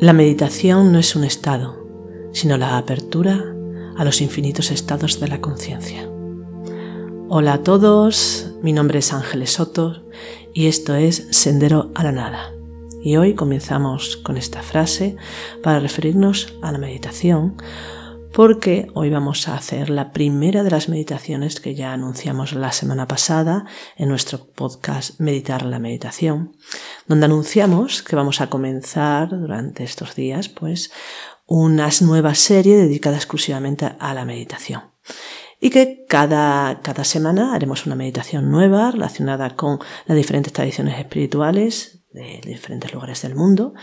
La meditación no es un estado, sino la apertura a los infinitos estados de la conciencia. Hola a todos, mi nombre es Ángeles Soto y esto es Sendero a la Nada. Y hoy comenzamos con esta frase para referirnos a la meditación, porque hoy vamos a hacer la primera de las meditaciones que ya anunciamos la semana pasada en nuestro podcast Meditar la Meditación, donde anunciamos que vamos a comenzar durante estos días pues una nueva serie dedicada exclusivamente a la meditación. Y que cada, cada semana haremos una meditación nueva relacionada con las diferentes tradiciones espirituales de diferentes lugares del mundo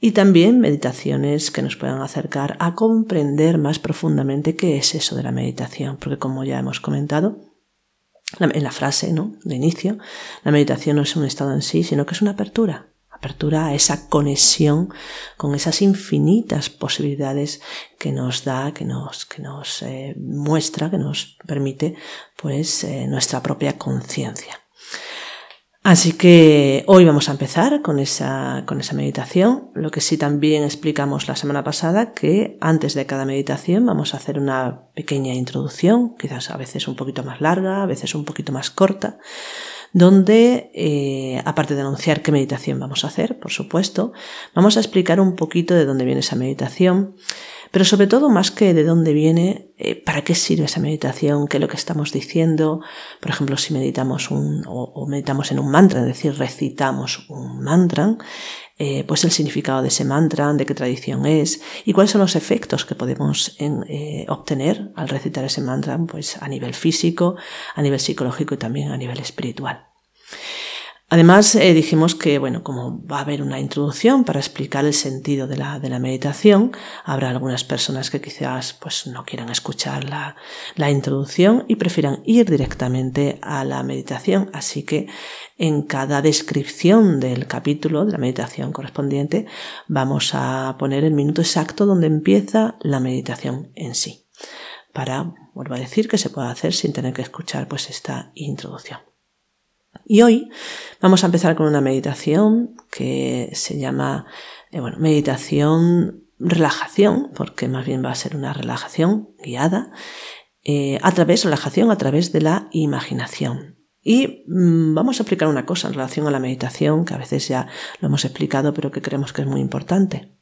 y también meditaciones que nos puedan acercar a comprender más profundamente qué es eso de la meditación, porque como ya hemos comentado en la frase ¿no? de inicio, la meditación no es un estado en sí, sino que es una apertura, apertura a esa conexión con esas infinitas posibilidades que nos da, que nos, que nos eh, muestra, que nos permite pues eh, nuestra propia conciencia. Así que hoy vamos a empezar con esa, con esa meditación. Lo que sí también explicamos la semana pasada, que antes de cada meditación vamos a hacer una pequeña introducción, quizás a veces un poquito más larga, a veces un poquito más corta, donde, eh, aparte de anunciar qué meditación vamos a hacer, por supuesto, vamos a explicar un poquito de dónde viene esa meditación, pero sobre todo más que de dónde viene, eh, para qué sirve esa meditación, qué es lo que estamos diciendo, por ejemplo, si meditamos un, o, meditamos en un mantra, es decir, recitamos un mantra, eh, pues el significado de ese mantra, de qué tradición es y cuáles son los efectos que podemos eh, obtener al recitar ese mantra, pues a nivel físico, a nivel psicológico y también a nivel espiritual. Además, eh, dijimos que, bueno, como va a haber una introducción para explicar el sentido de la, de la meditación, habrá algunas personas que quizás pues, no quieran escuchar la, la introducción y prefieran ir directamente a la meditación. Así que en cada descripción del capítulo de la meditación correspondiente vamos a poner el minuto exacto donde empieza la meditación en sí. Para, vuelvo a decir, que se pueda hacer sin tener que escuchar pues esta introducción. Y hoy vamos a empezar con una meditación que se llama, eh, bueno, meditación relajación, porque más bien va a ser una relajación guiada, eh, a través, relajación a través de la imaginación. Y mm, vamos a explicar una cosa en relación a la meditación, que a veces ya lo hemos explicado, pero que creemos que es muy importante.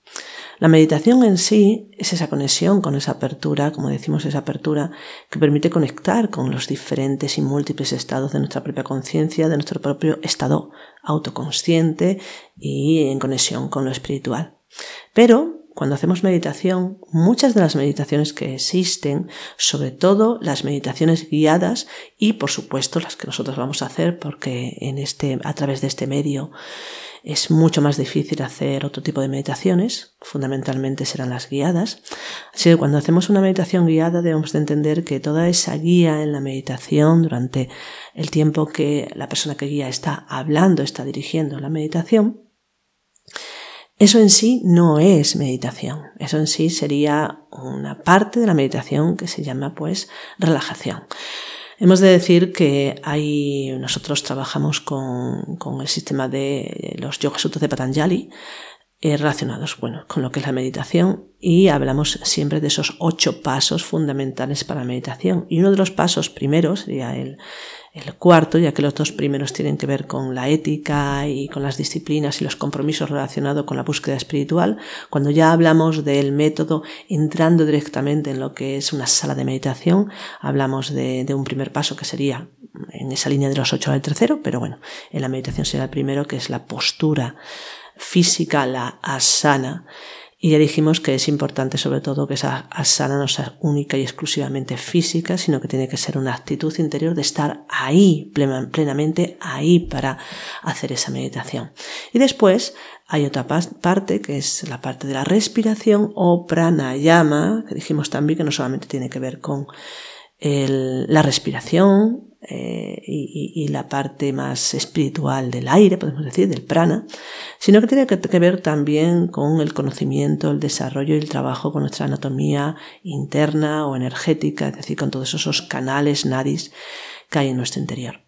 La meditación en sí es esa conexión con esa apertura, como decimos, esa apertura que permite conectar con los diferentes y múltiples estados de nuestra propia conciencia, de nuestro propio estado autoconsciente y en conexión con lo espiritual. Pero cuando hacemos meditación, muchas de las meditaciones que existen, sobre todo las meditaciones guiadas y por supuesto las que nosotros vamos a hacer porque en este, a través de este medio es mucho más difícil hacer otro tipo de meditaciones, fundamentalmente serán las guiadas. Así que cuando hacemos una meditación guiada debemos de entender que toda esa guía en la meditación durante el tiempo que la persona que guía está hablando, está dirigiendo la meditación, eso en sí no es meditación, eso en sí sería una parte de la meditación que se llama pues relajación. Hemos de decir que hay, nosotros trabajamos con, con el sistema de los Yoga Sutras de Patanjali, eh, relacionados bueno, con lo que es la meditación y hablamos siempre de esos ocho pasos fundamentales para la meditación. Y uno de los pasos primeros sería el, el cuarto, ya que los dos primeros tienen que ver con la ética y con las disciplinas y los compromisos relacionados con la búsqueda espiritual, cuando ya hablamos del método entrando directamente en lo que es una sala de meditación, hablamos de, un primer paso que sería en esa línea de los ocho al tercero, pero bueno, en la meditación será el primero, que es la postura física, la asana, Y ya dijimos que es importante sobre todo que esa asana no sea única y exclusivamente física, sino que tiene que ser una actitud interior de estar ahí, plenamente ahí para hacer esa meditación. Y después hay otra parte que es la parte de la respiración o pranayama, que dijimos también que no solamente tiene que ver con la respiración, eh, y, la parte más espiritual del aire, podemos decir, del prana, sino que tiene que, ver también con el conocimiento, el desarrollo y el trabajo con nuestra anatomía interna o energética, es decir, con todos esos canales nadis que hay en nuestro interior.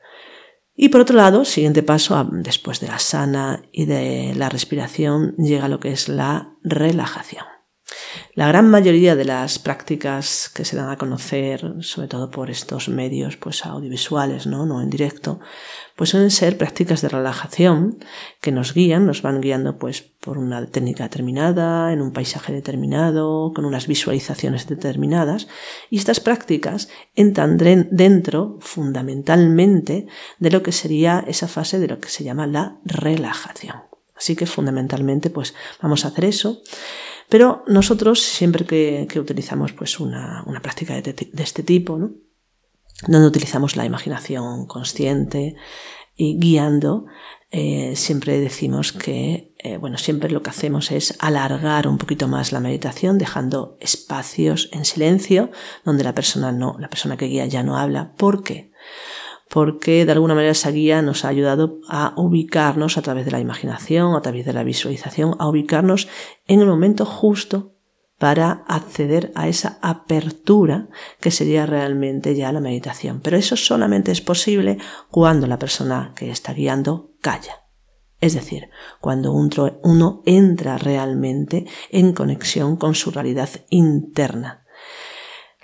Y por otro lado, siguiente paso, después de la sana y de la respiración, llega lo que es la relajación. La gran mayoría de las prácticas que se dan a conocer, sobre todo por estos medios pues audiovisuales, ¿no? no en directo, pues suelen ser prácticas de relajación que nos guían, nos van guiando pues por una técnica determinada, en un paisaje determinado, con unas visualizaciones determinadas, y estas prácticas entran dentro fundamentalmente de lo que sería esa fase de lo que se llama la relajación. Así que fundamentalmente pues vamos a hacer eso. Pero nosotros siempre que, utilizamos pues una, práctica de, este tipo, ¿no? donde utilizamos la imaginación consciente y guiando, eh, siempre decimos que, eh, bueno, siempre lo que hacemos es alargar un poquito más la meditación, dejando espacios en silencio donde la persona no, la persona que guía ya no habla. ¿Por qué? Porque de alguna manera esa guía nos ha ayudado a ubicarnos a través de la imaginación, a través de la visualización, a ubicarnos en el momento justo para acceder a esa apertura que sería realmente ya la meditación. Pero eso solamente es posible cuando la persona que está guiando calla. Es decir, cuando uno entra realmente en conexión con su realidad interna.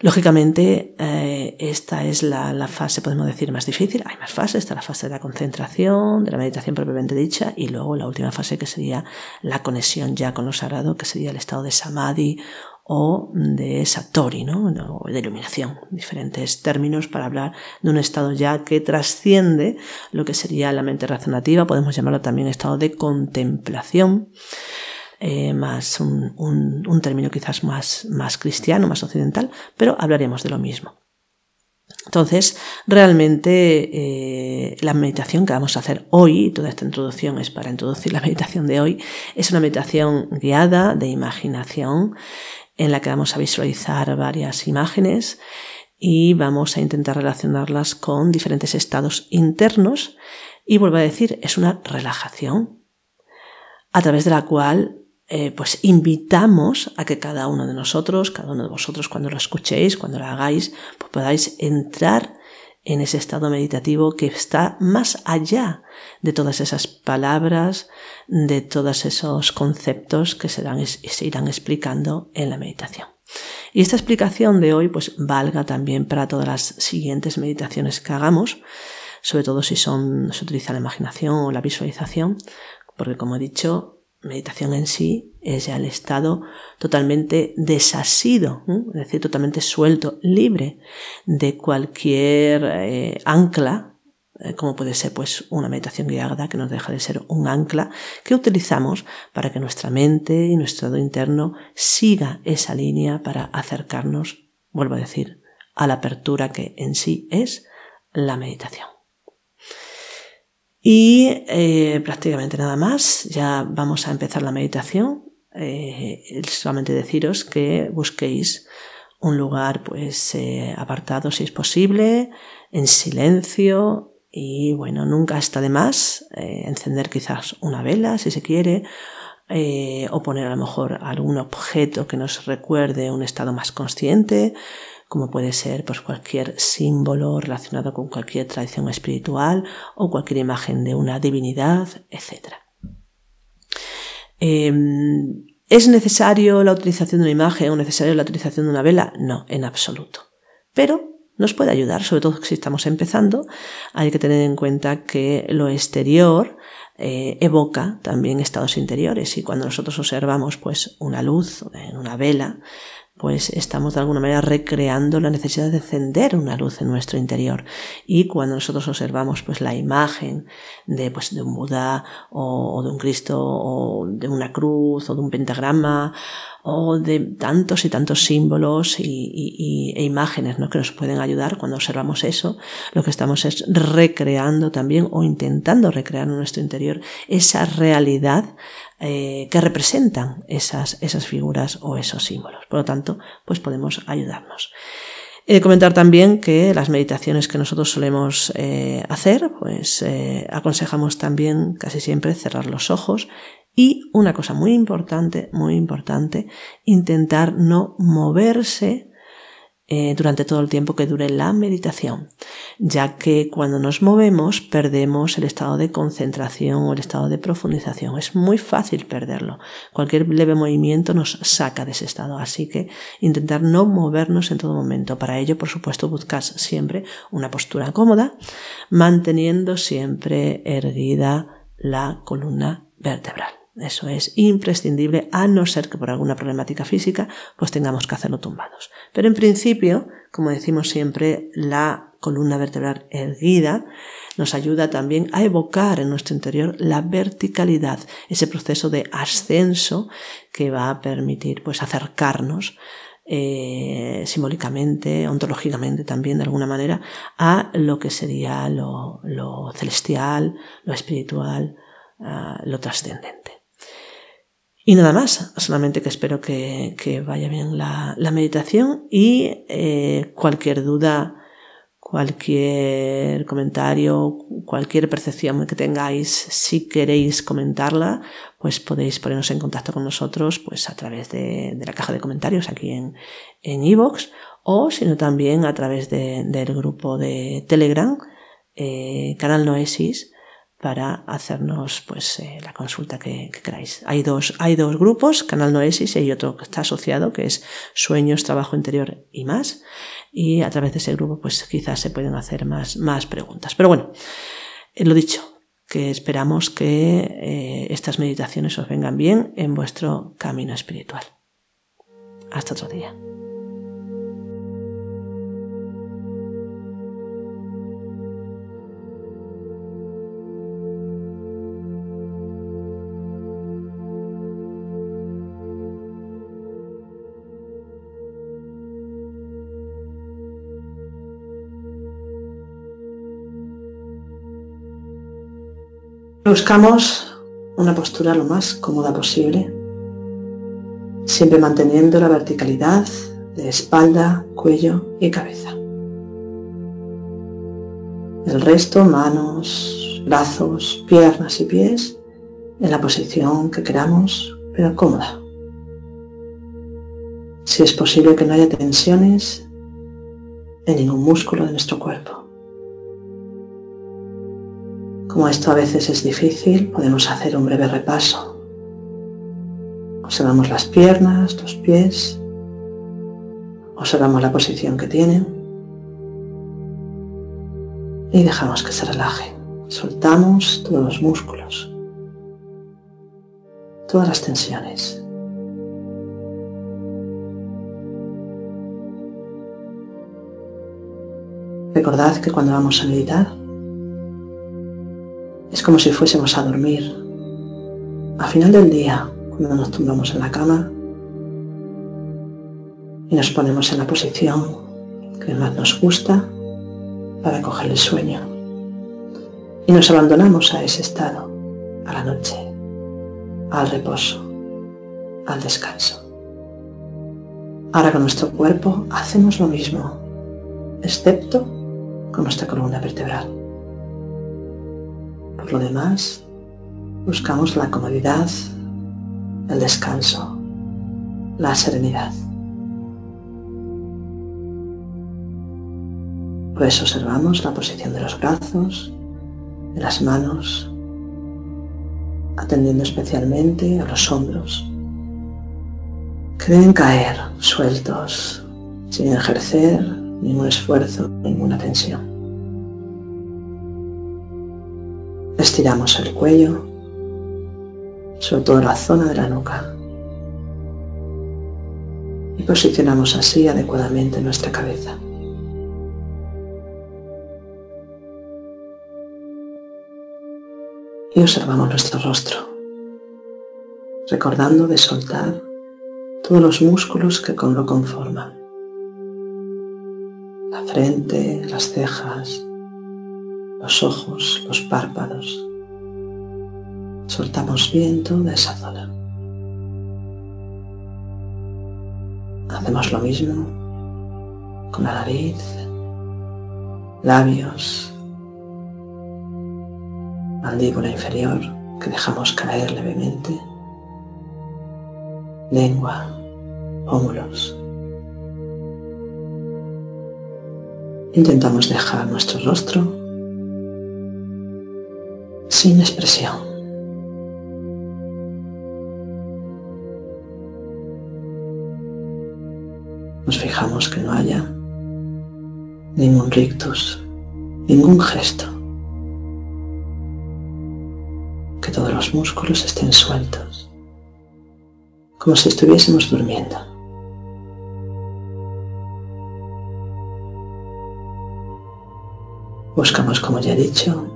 Lógicamente, eh, esta es la, fase, podemos decir, más difícil. Hay más fases. Está la fase de la concentración, de la meditación propiamente dicha, y luego la última fase que sería la conexión ya con lo sagrado, que sería el estado de samadhi o de satori, ¿no? O de iluminación. Diferentes términos para hablar de un estado ya que trasciende lo que sería la mente razonativa. Podemos llamarlo también estado de contemplación eh, más un, un, término quizás más, más cristiano, más occidental, pero hablaremos de lo mismo. Entonces, realmente eh, la meditación que vamos a hacer hoy, toda esta introducción es para introducir la meditación de hoy, es una meditación guiada de imaginación en la que vamos a visualizar varias imágenes y vamos a intentar relacionarlas con diferentes estados internos y vuelvo a decir, es una relajación a través de la cual eh, pues invitamos a que cada uno de nosotros, cada uno de vosotros, cuando lo escuchéis, cuando lo hagáis, pues podáis entrar en ese estado meditativo que está más allá de todas esas palabras, de todos esos conceptos que se, se irán explicando en la meditación. Y esta explicación de hoy pues valga también para todas las siguientes meditaciones que hagamos, sobre todo si son, se utiliza la imaginación o la visualización, porque como he dicho, meditación en sí es ya el estado totalmente desasido, es decir, totalmente suelto, libre de cualquier eh, ancla, eh, como puede ser pues una meditación guiada que no deja de ser un ancla que utilizamos para que nuestra mente y nuestro estado interno siga esa línea para acercarnos, vuelvo a decir, a la apertura que en sí es la meditación. Y eh, prácticamente nada más, ya vamos a empezar la meditación. Eh, solamente deciros que busquéis un lugar pues eh, apartado si es posible, en silencio. Y bueno, nunca está de más encender quizás una vela si se quiere o poner a lo mejor algún objeto que nos recuerde un estado más consciente como puede ser pues, cualquier símbolo relacionado con cualquier tradición espiritual o cualquier imagen de una divinidad, etc. Em, ¿Es necesario la utilización de una imagen o necesario la utilización de una vela? No, en absoluto. Pero nos puede ayudar, sobre todo si estamos empezando. Hay que tener en cuenta que lo exterior eh, evoca también estados interiores y cuando nosotros observamos pues una luz en una vela pues estamos de alguna manera recreando la necesidad de encender una luz en nuestro interior. Y cuando nosotros observamos pues la imagen de, pues, de un Buda o, de un Cristo o de una cruz o de un pentagrama o de tantos y tantos símbolos y, e imágenes ¿no? que nos pueden ayudar cuando observamos eso, lo que estamos es recreando también o intentando recrear en nuestro interior esa realidad eh, que representan esas, esas figuras o esos símbolos. Por lo tanto, pues podemos ayudarnos. He de comentar también que las meditaciones que nosotros solemos eh, hacer, pues eh, aconsejamos también casi siempre cerrar los ojos y una cosa muy importante, muy importante, intentar no moverse eh, durante todo el tiempo que dure la meditación, ya que cuando nos movemos perdemos el estado de concentración o el estado de profundización. Es muy fácil perderlo. Cualquier leve movimiento nos saca de ese estado, así que intentar no movernos en todo momento. Para ello, por supuesto, buscas siempre una postura cómoda, manteniendo siempre erguida la columna vertebral. Eso es imprescindible, a no ser que por alguna problemática física, pues tengamos que hacerlo tumbados. Pero en principio, como decimos siempre, la columna vertebral erguida nos ayuda también a evocar en nuestro interior la verticalidad, ese proceso de ascenso que va a permitir pues acercarnos eh, simbólicamente, ontológicamente también de alguna manera, a lo que sería lo, celestial, lo espiritual, lo trascendente. Y nada más, solamente que espero que, vaya bien la, meditación y eh, cualquier duda, cualquier comentario, cualquier percepción que tengáis, si queréis comentarla, pues podéis ponernos en contacto con nosotros pues a través de, la caja de comentarios aquí en en iVoox o sino también a través del grupo de Telegram, eh, canal Noesis, para hacernos pues eh, la consulta que, queráis. Hay dos, hay dos grupos, Canal Noesis y hay otro que está asociado que es Sueños, Trabajo Interior y más. Y a través de ese grupo pues quizás se pueden hacer más, más preguntas. Pero bueno, eh, lo dicho, que esperamos que eh, estas meditaciones os vengan bien en vuestro camino espiritual. Hasta otro día. Buscamos una postura lo más cómoda posible, siempre manteniendo la verticalidad de espalda, cuello y cabeza. El resto, manos, brazos, piernas y pies en la posición que queramos, pero cómoda. Si es posible que no haya tensiones en ningún músculo de nuestro cuerpo. Como esto a veces es difícil, podemos hacer un breve repaso. Observamos las piernas, los pies, observamos la posición que tienen y dejamos que se relajen. Soltamos todos los músculos, todas las tensiones. Recordad que cuando vamos a meditar es como si fuésemos a dormir. A final del día, cuando nos tumbamos en la cama y nos ponemos en la posición que más nos gusta para coger el sueño. Y nos abandonamos a ese estado, a la noche, al reposo, al descanso. Ahora con nuestro cuerpo hacemos lo mismo, excepto con nuestra columna vertebral. Por lo demás, buscamos la comodidad, el descanso, la serenidad. Pues observamos la posición de los brazos, de las manos, atendiendo especialmente a los hombros, que deben caer sueltos, sin ejercer ningún esfuerzo, ninguna tensión. Estiramos el cuello, sobre todo la zona de la nuca. y posicionamos así adecuadamente nuestra cabeza. Y observamos nuestro rostro, recordando de soltar todos los músculos que lo conforman. La frente, las cejas, los ojos, los párpados. Soltamos bien toda esa zona. Hacemos lo mismo con la nariz, labios, mandíbula inferior que dejamos caer levemente, lengua, pómulos. Intentamos dejar nuestro rostro sin expresión. Nos fijamos que no haya ningún rictus, ningún gesto, que todos los músculos estén sueltos, como si estuviésemos durmiendo. Buscamos, como ya he dicho,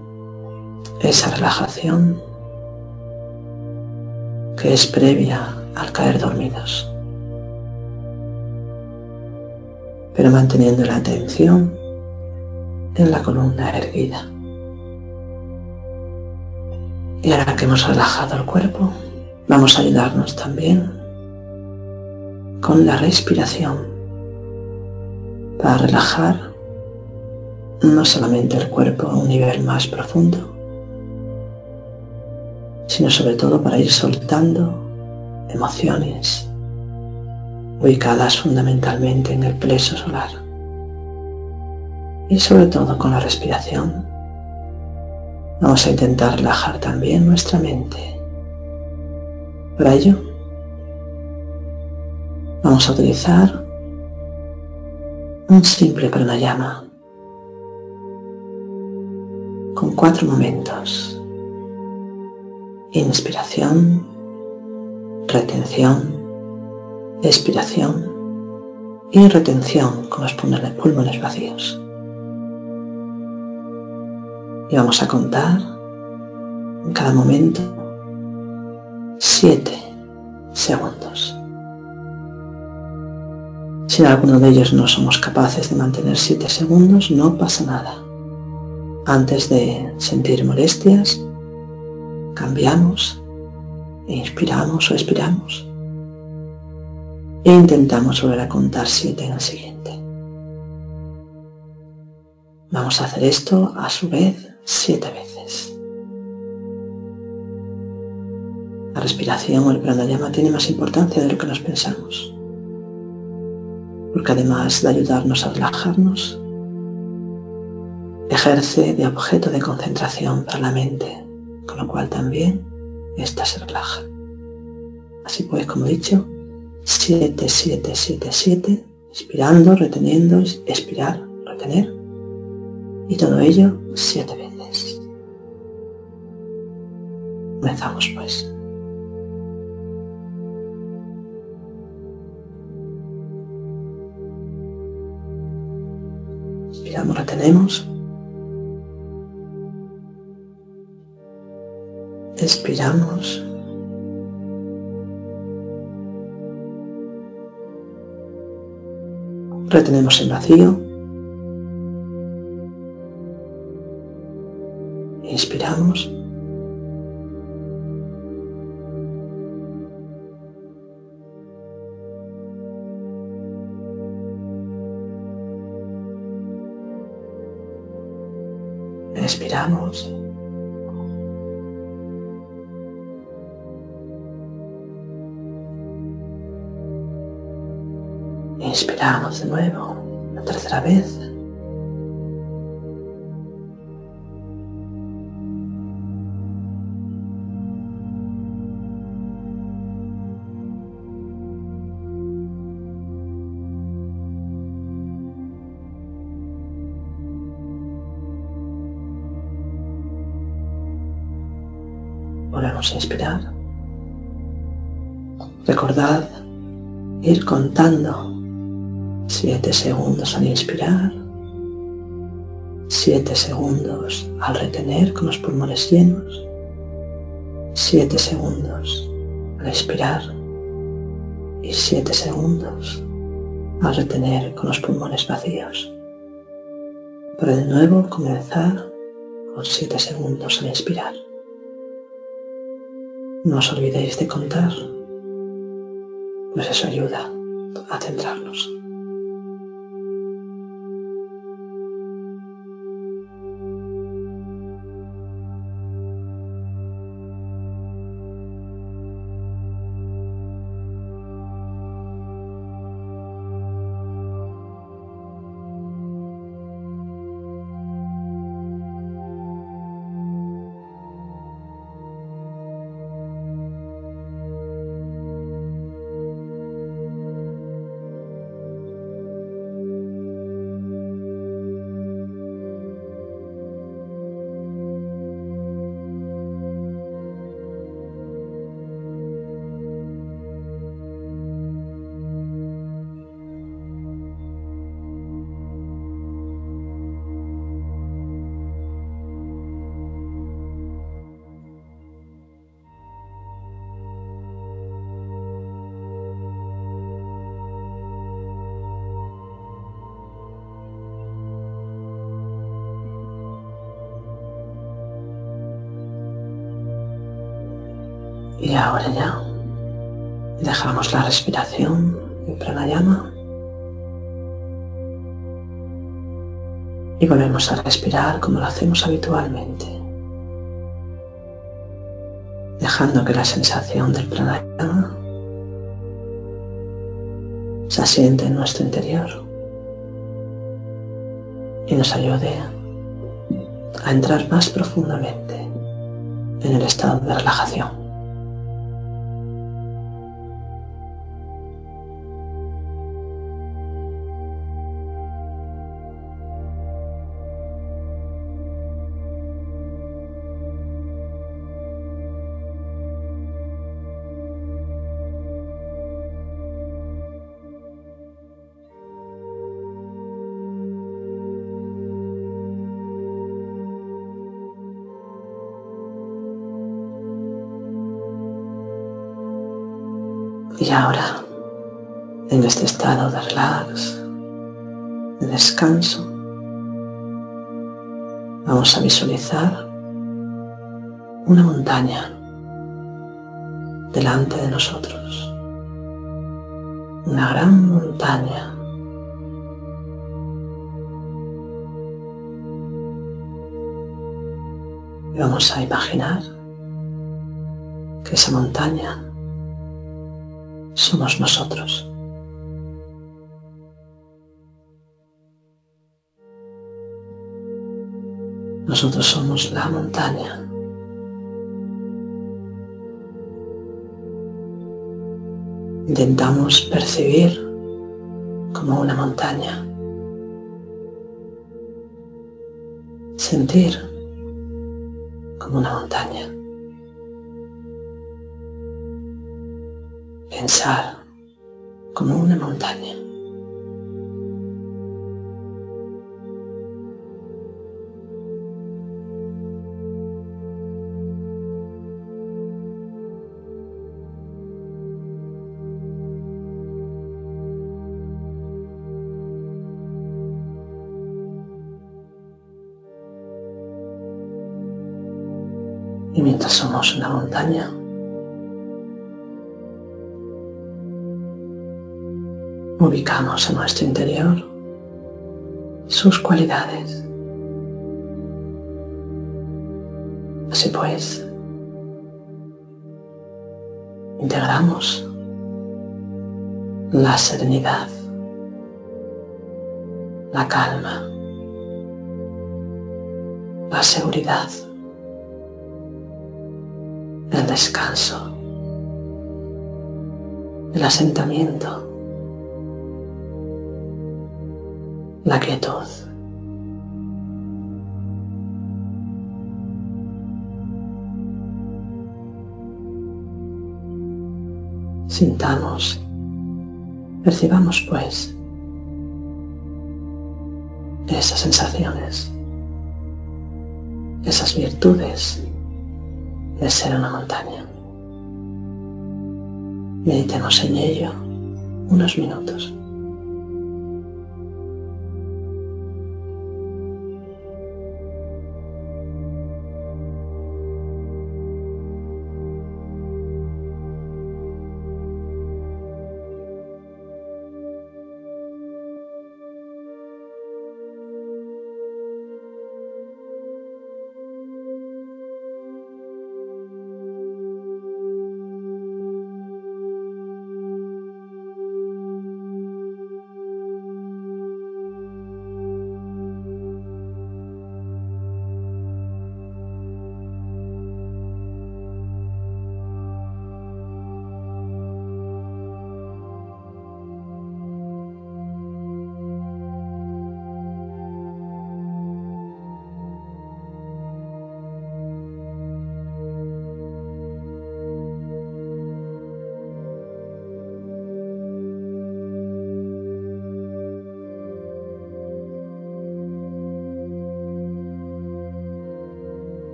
esa relajación que es previa al caer dormidos. Pero manteniendo la atención en la columna erguida. Y ahora que hemos relajado el cuerpo, vamos a ayudarnos también con la respiración para relajar no solamente el cuerpo a un nivel más profundo, sino sobre todo para ir soltando emociones ubicadas fundamentalmente en el pleso solar. Y sobre todo con la respiración, vamos a intentar relajar también nuestra mente. Para ello, vamos a utilizar un simple pranayama con cuatro momentos. Inspiración, retención, expiración y retención con los pulmones vacíos. Y vamos a contar en cada momento siete segundos. Si en alguno de ellos no somos capaces de mantener siete segundos, no pasa nada. Antes de sentir molestias, cambiamos inspiramos o expiramos e intentamos volver a contar siete en el siguiente. Vamos a hacer esto a su vez siete veces. La respiración o el pranayama tiene más importancia de lo que nos pensamos, porque además de ayudarnos a relajarnos, ejerce de objeto de concentración para la mente, con lo cual también ésta se relaja. Así pues, como he dicho, 7, 7, 7, 7, inspirando, reteniendo, expirar, retener, y todo ello siete veces. Comenzamos pues. Inspiramos, retenemos. Expiramos. Retenemos el vacío. Inspiramos. Inspiramos de nuevo, la tercera vez. Volvemos a inspirar. Recordad ir contando 7 segundos al inspirar, 7 segundos al retener con los pulmones llenos, 7 segundos al expirar y 7 segundos al retener con los pulmones vacíos. Para de nuevo comenzar con 7 segundos al inspirar. No os olvidéis de contar, pues eso ayuda a centrarnos. Y ahora ya dejamos la respiración en pranayama y volvemos a respirar como lo hacemos habitualmente, dejando que la sensación del pranayama se asiente en nuestro interior y nos ayude a entrar más profundamente en el estado de relajación. Y ahora, en este estado de relax, de descanso, vamos a visualizar una montaña delante de nosotros. Una gran montaña. Y vamos a imaginar que esa montaña somos nosotros. Nosotros somos la montaña. Intentamos percibir como una montaña. Sentir como una montaña. Pensar como una montaña. Y mientras somos una montaña, ubicamos en nuestro interior sus cualidades. Así pues, integramos la serenidad, la calma, la seguridad, el descanso, el asentamiento la quietud. Sintamos Percibamos pues esas sensaciones, esas virtudes de ser una montaña. Meditemos en ello unos minutos.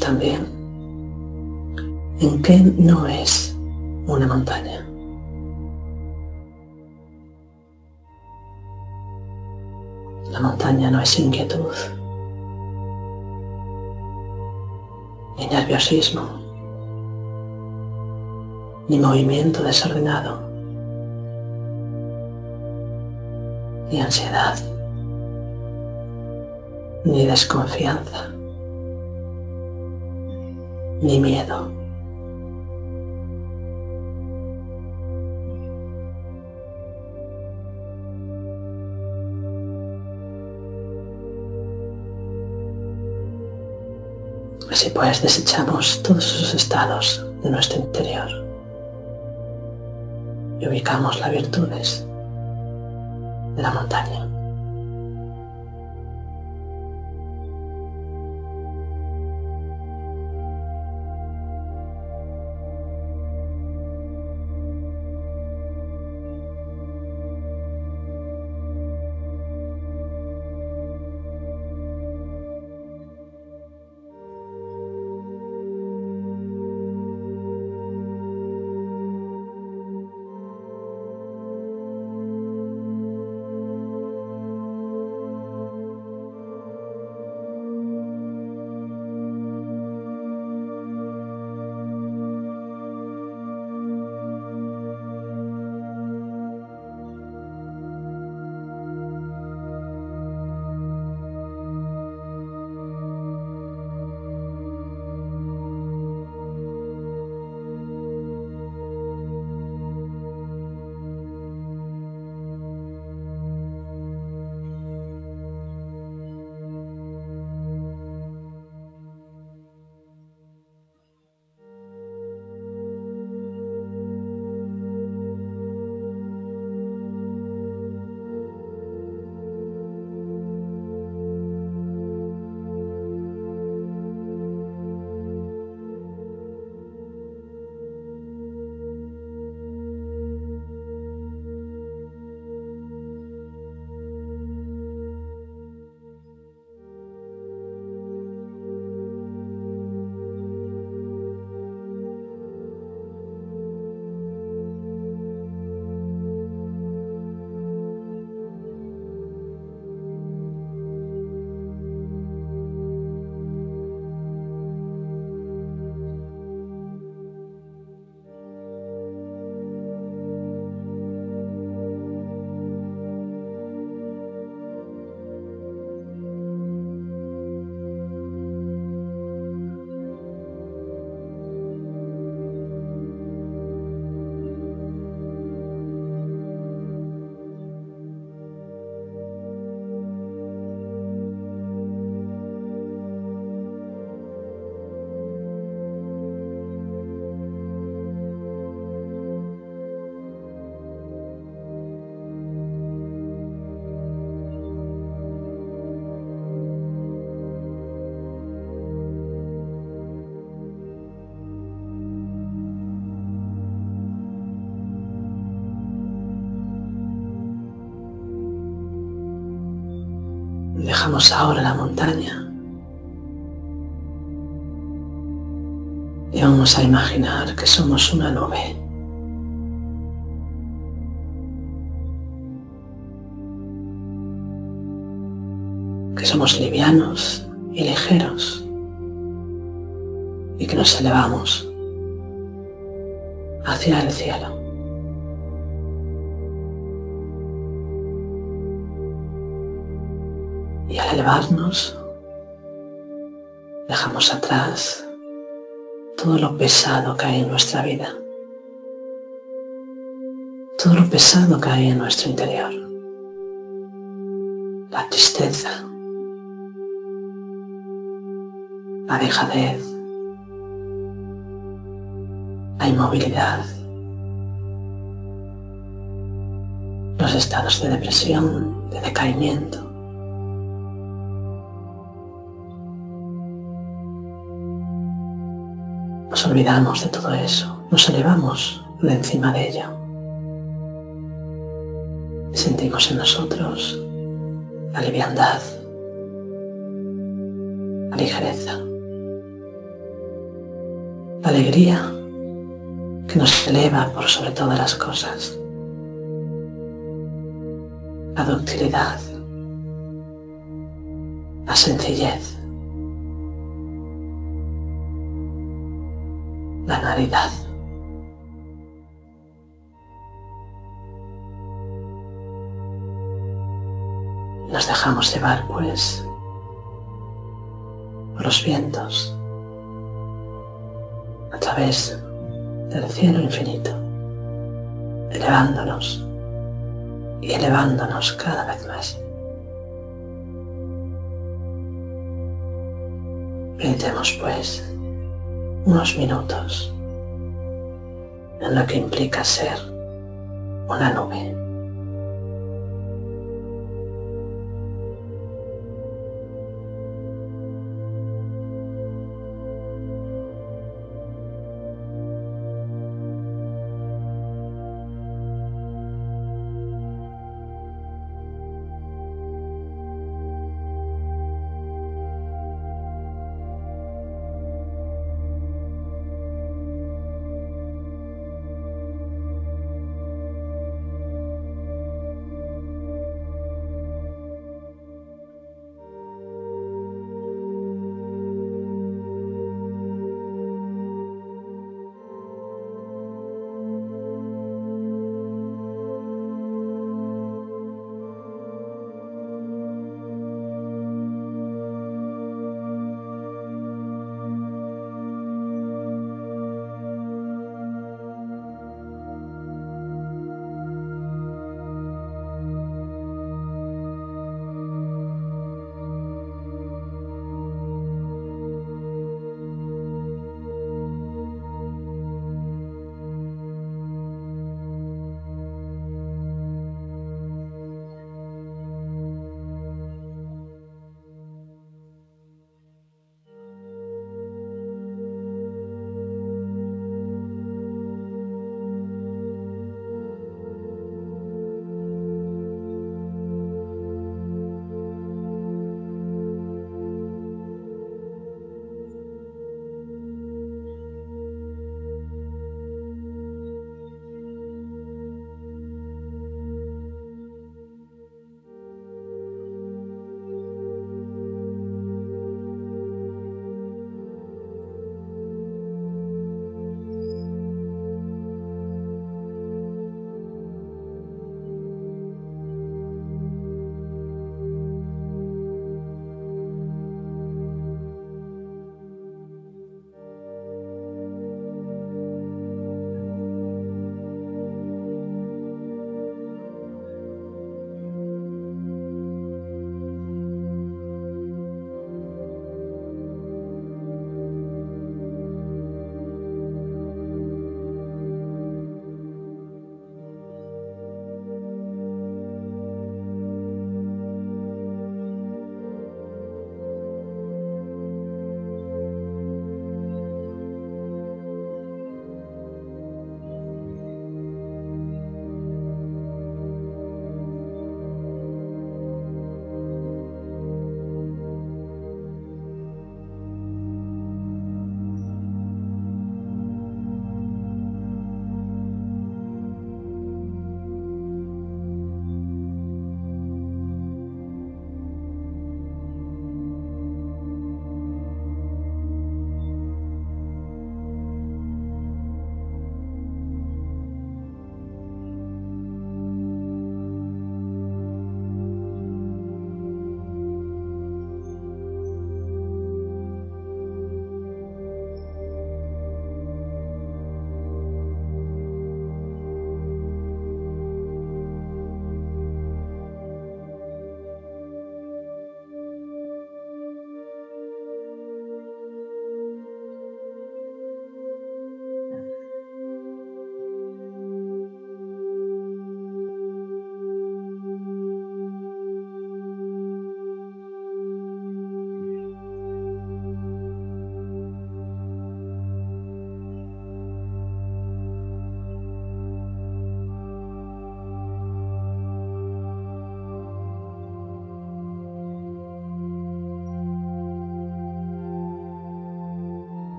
También. En qué no es una montaña. La montaña no es inquietud, ni nerviosismo, ni movimiento desordenado, ni ansiedad, ni desconfianza ni miedo. Así pues, desechamos todos esos estados de nuestro interior y ubicamos las virtudes de la montaña. Ahora la montaña y vamos a imaginar que somos una nube. Que somos livianos y ligeros y que nos elevamos hacia el cielo. Elevarnos, dejamos atrás todo lo pesado que hay en nuestra vida, todo lo pesado que hay en nuestro interior, la tristeza, la dejadez, la inmovilidad, los estados de depresión, de decaimiento. Olvidamos de todo eso, nos elevamos de encima de ello. Sentimos en nosotros la liviandad, la ligereza, la alegría que nos eleva por sobre todas las cosas. La docilidad, la sencillez, la naridad. Nos dejamos llevar, pues, por los vientos, a través del cielo infinito, elevándonos y elevándonos cada vez más. Meditemos pues unos minutos en lo que implica ser una nube.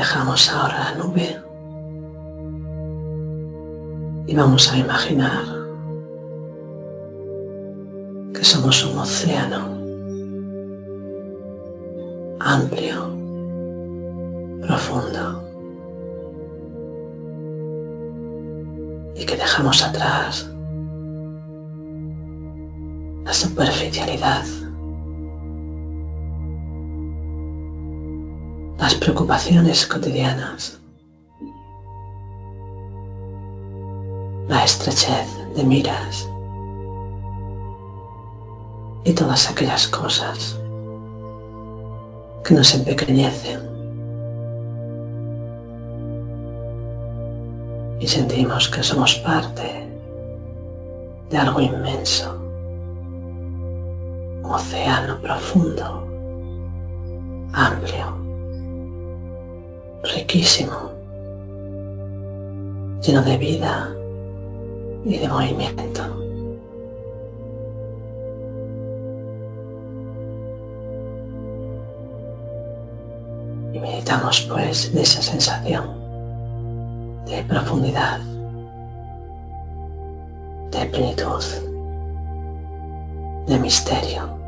Dejamos ahora la nube y vamos a imaginar que somos un océano cotidianas, la estrechez de miras. Y todas aquellas cosas que nos empequeñecen. Y sentimos que somos parte de algo inmenso, océano profundo, amplio riquísimo, lleno de vida y de movimiento. Y meditamos pues de esa sensación de profundidad, de plenitud, de misterio.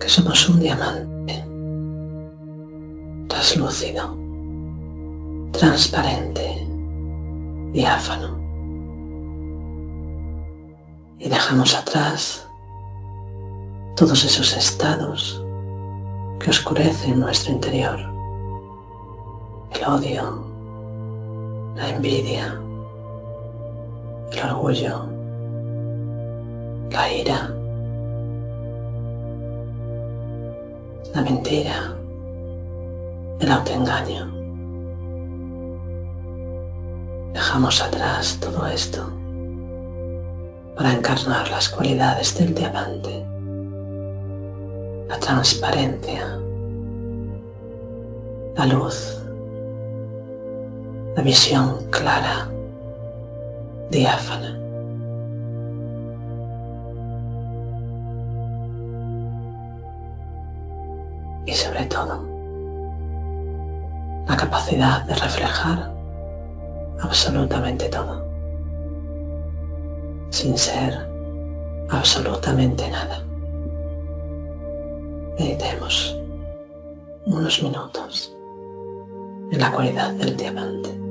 Que somos un diamante traslúcido, transparente, diáfano. Y dejamos atrás todos esos estados que oscurecen nuestro interior. El odio, la envidia, el orgullo, la ira, la mentira, el autoengaño. Dejamos atrás todo esto para encarnar las cualidades del diamante, la transparencia, la luz, la visión clara, diáfana. Y sobre todo la capacidad de reflejar absolutamente todo, sin ser absolutamente nada. Meditemos unos minutos en la cualidad del diamante.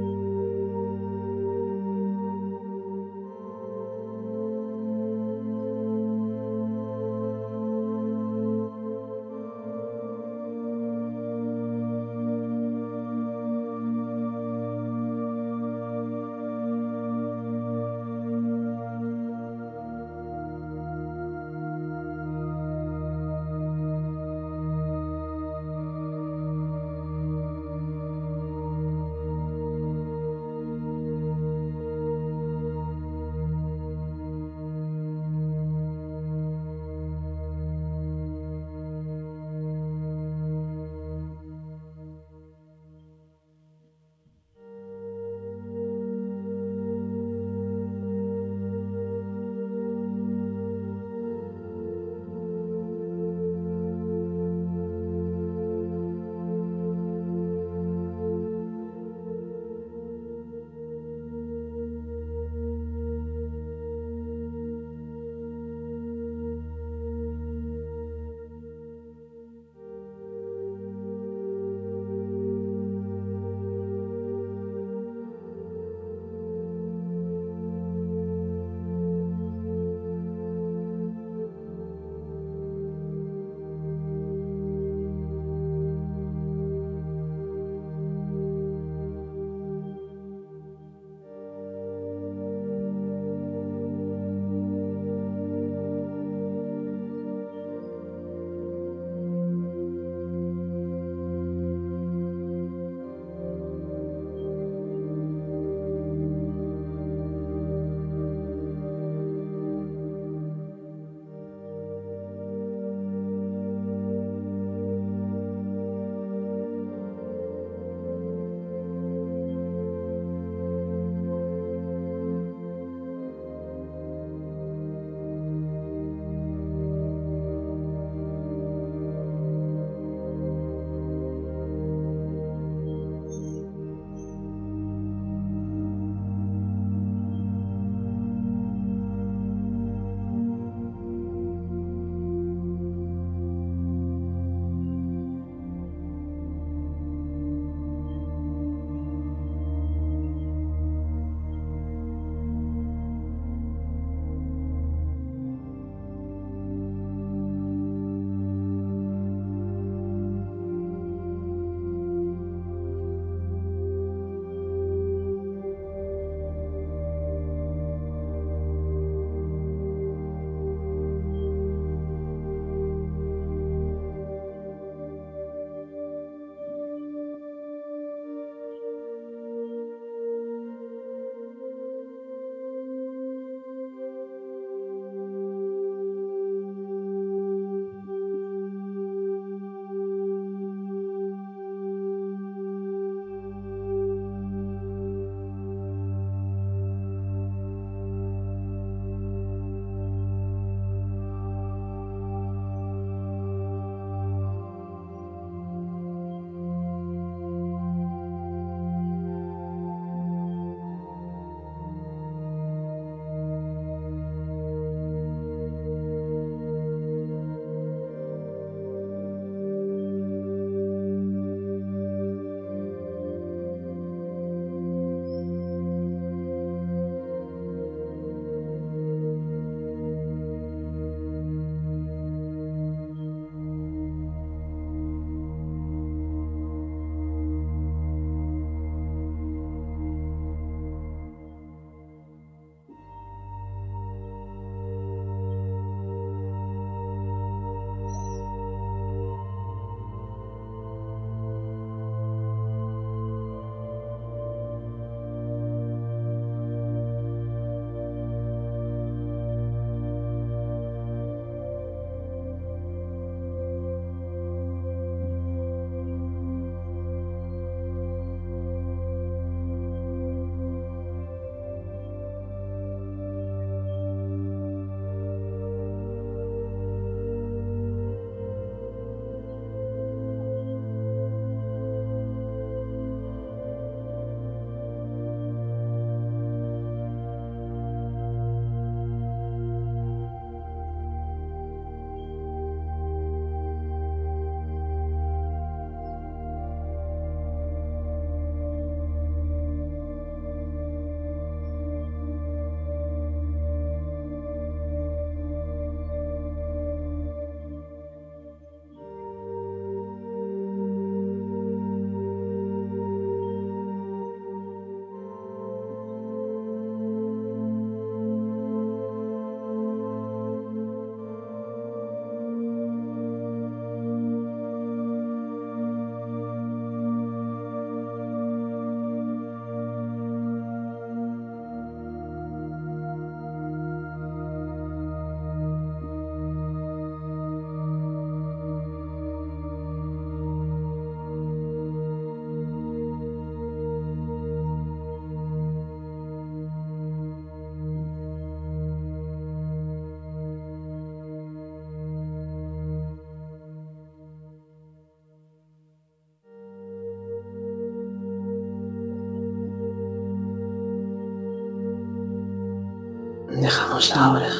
Ahora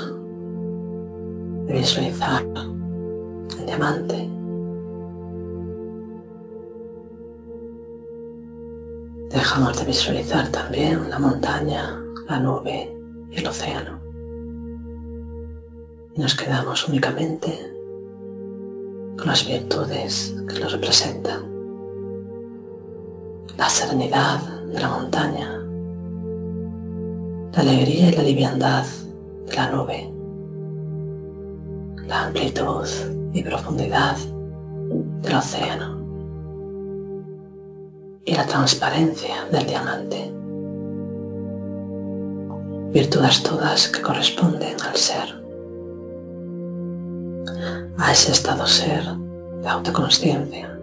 de visualizar el diamante. Dejamos de visualizar también la montaña, la nube y el océano. Y nos quedamos únicamente con las virtudes que lo representan. La serenidad de la montaña, la alegría y la liviandad la nube, la amplitud y profundidad del océano y la transparencia del diamante. Virtudes todas que corresponden al ser a ese estado ser de autoconsciencia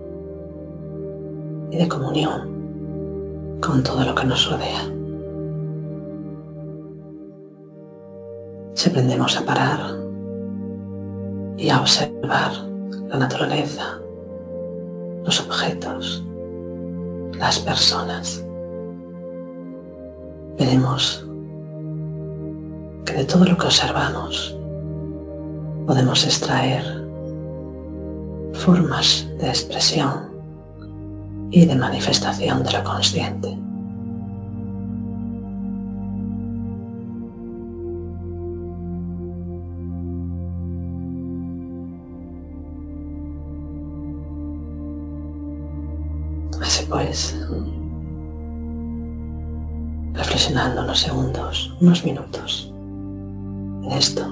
y de comunión con todo lo que nos rodea. Si aprendemos a parar y a observar la naturaleza, los objetos, las personas, veremos que de todo lo que observamos podemos extraer formas de expresión y de manifestación de lo consciente. Reflexionando unos segundos, unos minutos en esto.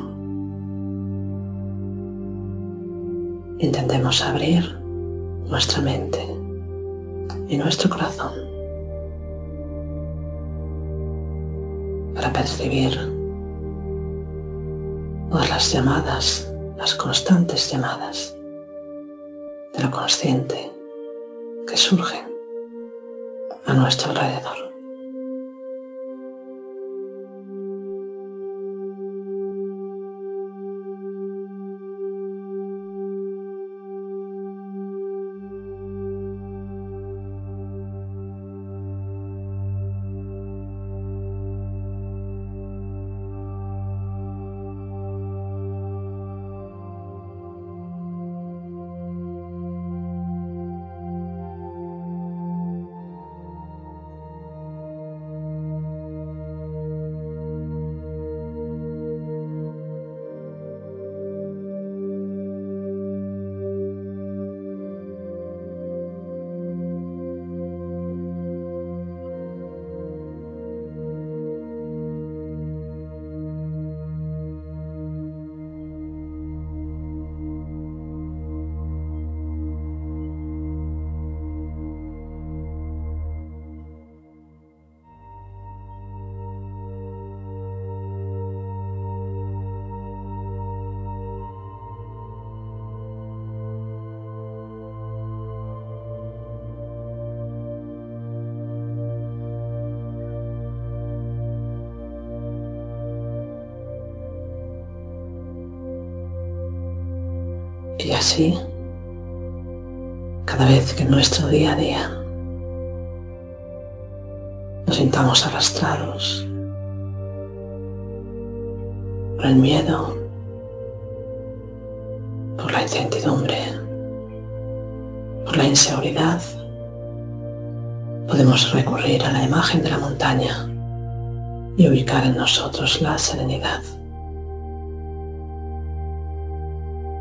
Intentemos abrir nuestra mente y nuestro corazón para percibir todas las llamadas, las constantes llamadas de lo consciente que surgen a nuestro alrededor. Así, cada vez que en nuestro día a día nos sintamos arrastrados por el miedo, por la incertidumbre, por la inseguridad, podemos recurrir a la imagen de la montaña y ubicar en nosotros la serenidad.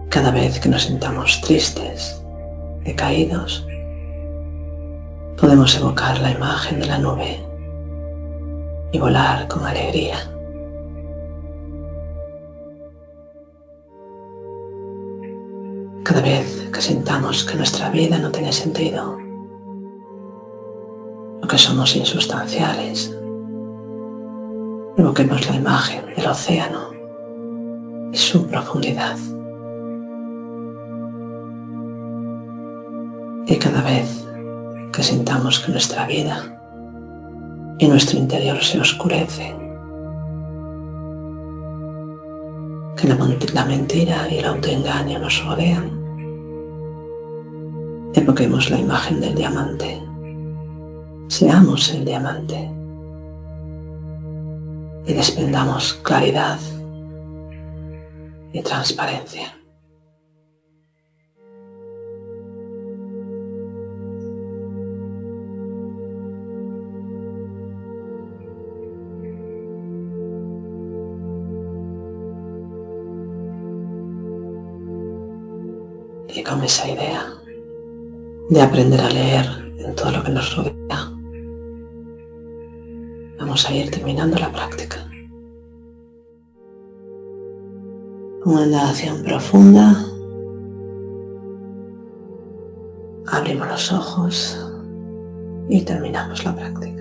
Cada vez que nos sintamos tristes, decaídos, podemos evocar la imagen de la nube y volar con alegría. Cada vez que sintamos que nuestra vida no tiene sentido, o que somos insustanciales, evoquemos la imagen del océano y su profundidad. Y cada vez que sintamos que nuestra vida y nuestro interior se oscurece, que la, mentira y el autoengaño nos rodean, evoquemos la imagen del diamante. Seamos el diamante. y desprendamos claridad y transparencia. Esa idea de aprender a leer en todo lo que nos rodea, vamos a ir terminando la práctica. Una inhalación profunda. Abrimos los ojos y terminamos la práctica.